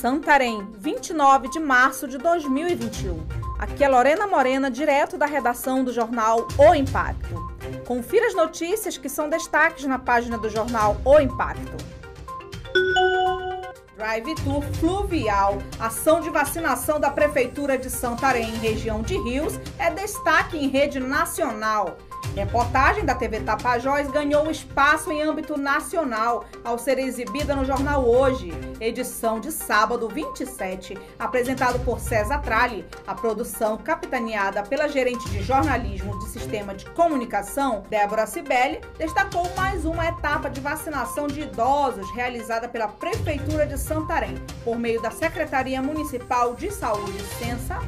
Santarém, 29 de março de 2021. Aqui é Lorena Morena, direto da redação do jornal O Impacto. Confira as notícias que são destaques na página do jornal O Impacto. Drive-Tour Fluvial, ação de vacinação da Prefeitura de Santarém, região de Rios, é destaque em rede nacional. Reportagem da TV Tapajós ganhou espaço em âmbito nacional ao ser exibida no jornal Hoje, edição de sábado 27, apresentado por César Tralli. A produção, capitaneada pela gerente de jornalismo de sistema de comunicação, Débora Cibelli, destacou mais uma etapa de vacinação de idosos realizada pela Prefeitura de Santarém, por meio da Secretaria Municipal de Saúde, Sensa.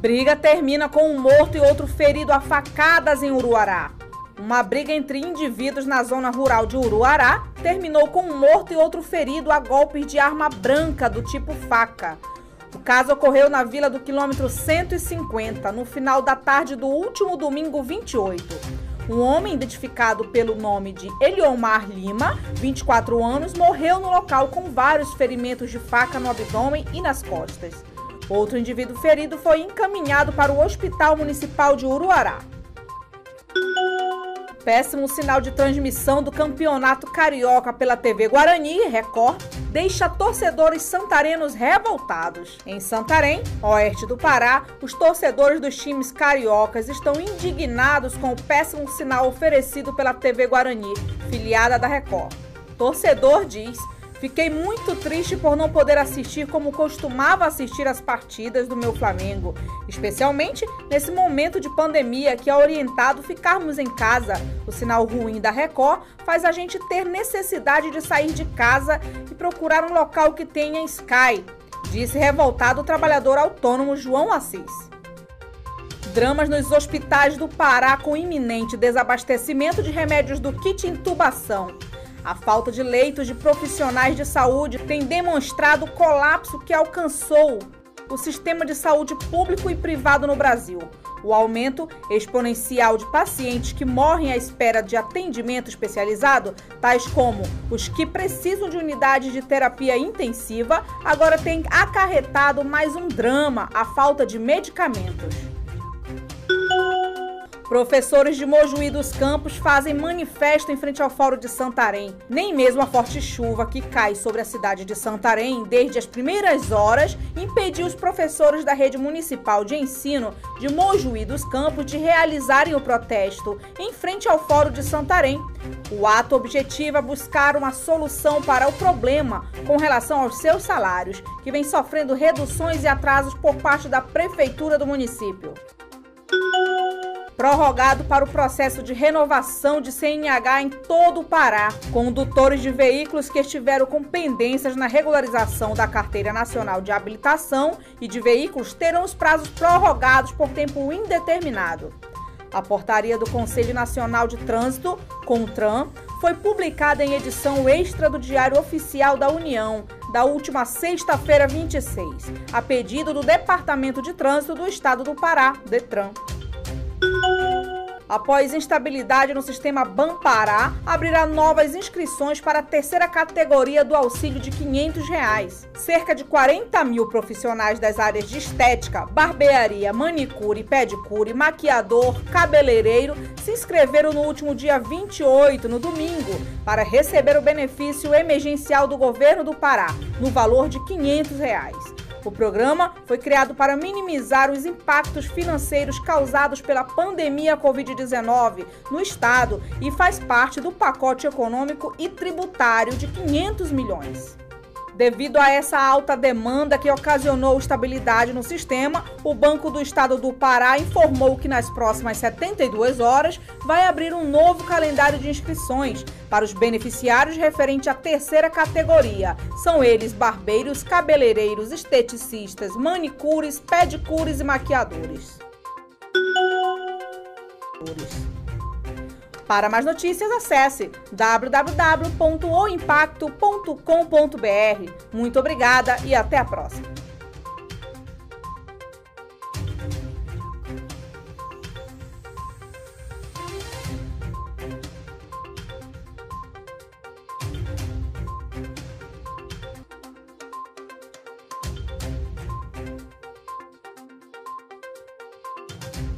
Briga termina com um morto e outro ferido a facadas em Uruará. Uma briga entre indivíduos na zona rural de Uruará terminou com um morto e outro ferido a golpes de arma branca do tipo faca. O caso ocorreu na vila do quilômetro 150, no final da tarde do último domingo 28. Um homem identificado pelo nome de Eliomar Lima, 24 anos, morreu no local com vários ferimentos de faca no abdômen e nas costas. Outro indivíduo ferido foi encaminhado para o Hospital Municipal de Uruará. Péssimo sinal de transmissão do Campeonato Carioca pela TV Guarani e Record deixa torcedores santarenos revoltados. Em Santarém, oeste do Pará, os torcedores dos times cariocas estão indignados com o péssimo sinal oferecido pela TV Guarani, filiada da Record. Torcedor diz Fiquei muito triste por não poder assistir como costumava assistir as partidas do meu Flamengo, especialmente nesse momento de pandemia que é orientado ficarmos em casa. O sinal ruim da Record faz a gente ter necessidade de sair de casa e procurar um local que tenha Sky, disse revoltado o trabalhador autônomo João Assis. Dramas nos hospitais do Pará com iminente desabastecimento de remédios do kit intubação. A falta de leitos de profissionais de saúde tem demonstrado o colapso que alcançou o sistema de saúde público e privado no Brasil. O aumento exponencial de pacientes que morrem à espera de atendimento especializado, tais como os que precisam de unidades de terapia intensiva, agora tem acarretado mais um drama: a falta de medicamentos. Professores de Mojuí dos Campos fazem manifesto em frente ao Fórum de Santarém. Nem mesmo a forte chuva que cai sobre a cidade de Santarém desde as primeiras horas impediu os professores da rede municipal de ensino de Mojuí dos Campos de realizarem o protesto em frente ao Fórum de Santarém. O ato objetiva buscar uma solução para o problema com relação aos seus salários, que vem sofrendo reduções e atrasos por parte da prefeitura do município prorrogado para o processo de renovação de CNH em todo o Pará. Condutores de veículos que estiveram com pendências na regularização da Carteira Nacional de Habilitação e de veículos terão os prazos prorrogados por tempo indeterminado. A portaria do Conselho Nacional de Trânsito, CONTRAN, foi publicada em edição extra do Diário Oficial da União, da última sexta-feira 26, a pedido do Departamento de Trânsito do Estado do Pará, DETRAN. Após instabilidade no sistema Bampará, abrirá novas inscrições para a terceira categoria do auxílio de 500 reais. Cerca de 40 mil profissionais das áreas de estética, barbearia, manicure, pedicure, maquiador, cabeleireiro se inscreveram no último dia 28, no domingo, para receber o benefício emergencial do governo do Pará, no valor de 500 reais. O programa foi criado para minimizar os impactos financeiros causados pela pandemia Covid-19 no estado e faz parte do pacote econômico e tributário de 500 milhões. Devido a essa alta demanda que ocasionou estabilidade no sistema, o Banco do Estado do Pará informou que nas próximas 72 horas vai abrir um novo calendário de inscrições para os beneficiários referente à terceira categoria. São eles barbeiros, cabeleireiros, esteticistas, manicures, pedicures e maquiadores. Para mais notícias, acesse www.oimpacto.com.br. Muito obrigada e até a próxima.